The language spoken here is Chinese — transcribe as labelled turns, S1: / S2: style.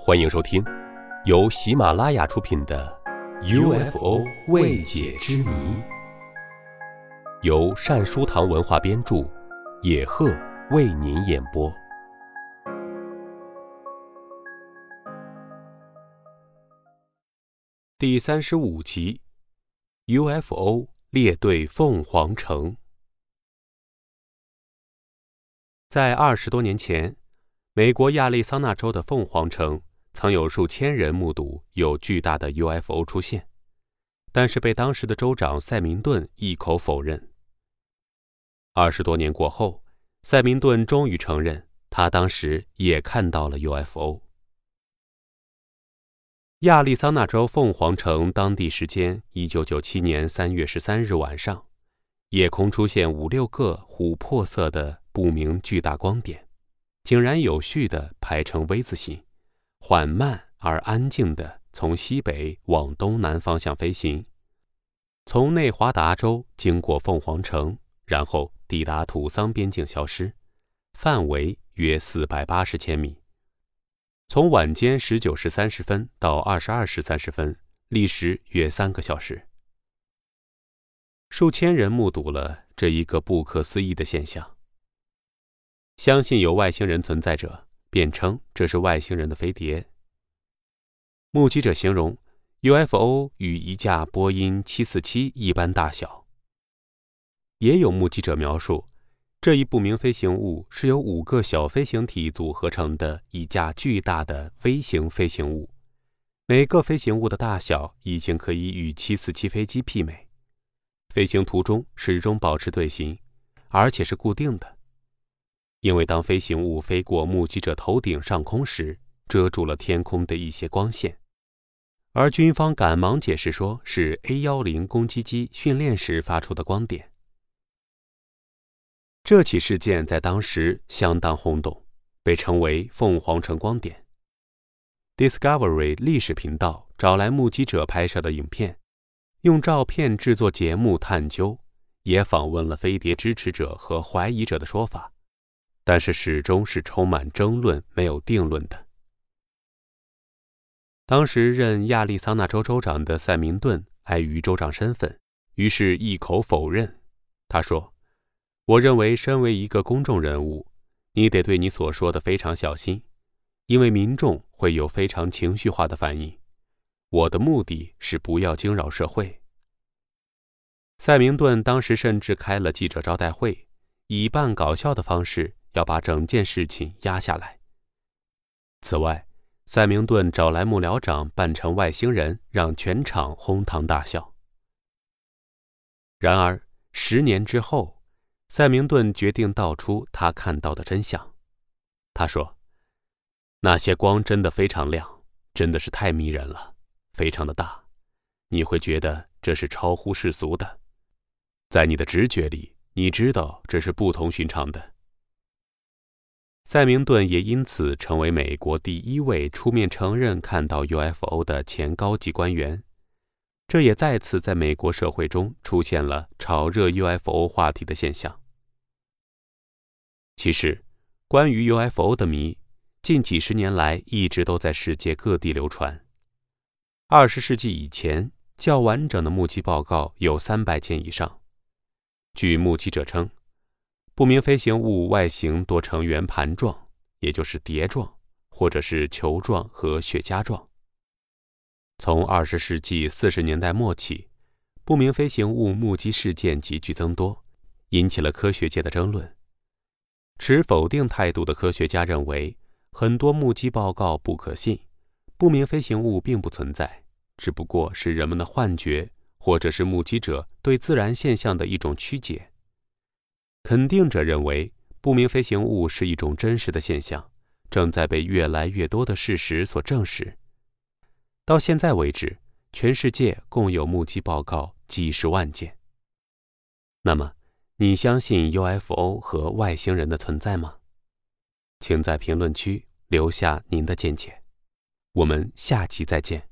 S1: 欢迎收听，由喜马拉雅出品的《UFO 未解之谜》，由善书堂文化编著，野鹤为您演播。第三十五集：UFO 列队凤凰城。在二十多年前，美国亚利桑那州的凤凰城曾有数千人目睹有巨大的 UFO 出现，但是被当时的州长塞明顿一口否认。二十多年过后，塞明顿终于承认，他当时也看到了 UFO。亚利桑那州凤凰城当地时间一九九七年三月十三日晚上，夜空出现五六个琥珀色的。不明巨大光点，井然有序地排成 V 字形，缓慢而安静地从西北往东南方向飞行，从内华达州经过凤凰城，然后抵达土桑边境消失，范围约四百八十千米。从晚间十九时三十分到二十二时三十分，历时约三个小时。数千人目睹了这一个不可思议的现象。相信有外星人存在者，便称这是外星人的飞碟。目击者形容 UFO 与一架波音747一般大小。也有目击者描述，这一不明飞行物是由五个小飞行体组合成的一架巨大的微型飞行物，每个飞行物的大小已经可以与747飞机媲美，飞行途中始终保持队形，而且是固定的。因为当飞行物飞过目击者头顶上空时，遮住了天空的一些光线，而军方赶忙解释说是 A 幺零攻击机训练时发出的光点。这起事件在当时相当轰动，被称为“凤凰城光点”。Discovery 历史频道找来目击者拍摄的影片，用照片制作节目探究，也访问了飞碟支持者和怀疑者的说法。但是始终是充满争论、没有定论的。当时任亚利桑那州州长的塞明顿碍于州长身份，于是一口否认。他说：“我认为，身为一个公众人物，你得对你所说的非常小心，因为民众会有非常情绪化的反应。我的目的是不要惊扰社会。”塞明顿当时甚至开了记者招待会，以半搞笑的方式。要把整件事情压下来。此外，塞明顿找来幕僚长扮成外星人，让全场哄堂大笑。然而，十年之后，塞明顿决定道出他看到的真相。他说：“那些光真的非常亮，真的是太迷人了，非常的大，你会觉得这是超乎世俗的，在你的直觉里，你知道这是不同寻常的。”塞明顿也因此成为美国第一位出面承认看到 UFO 的前高级官员，这也再次在美国社会中出现了炒热 UFO 话题的现象。其实，关于 UFO 的谜，近几十年来一直都在世界各地流传。二十世纪以前，较完整的目击报告有三百件以上。据目击者称。不明飞行物外形多呈圆盘状，也就是碟状，或者是球状和雪茄状。从二十世纪四十年代末起，不明飞行物目击事件急剧增多，引起了科学界的争论。持否定态度的科学家认为，很多目击报告不可信，不明飞行物并不存在，只不过是人们的幻觉，或者是目击者对自然现象的一种曲解。肯定者认为，不明飞行物是一种真实的现象，正在被越来越多的事实所证实。到现在为止，全世界共有目击报告几十万件。那么，你相信 UFO 和外星人的存在吗？请在评论区留下您的见解。我们下期再见。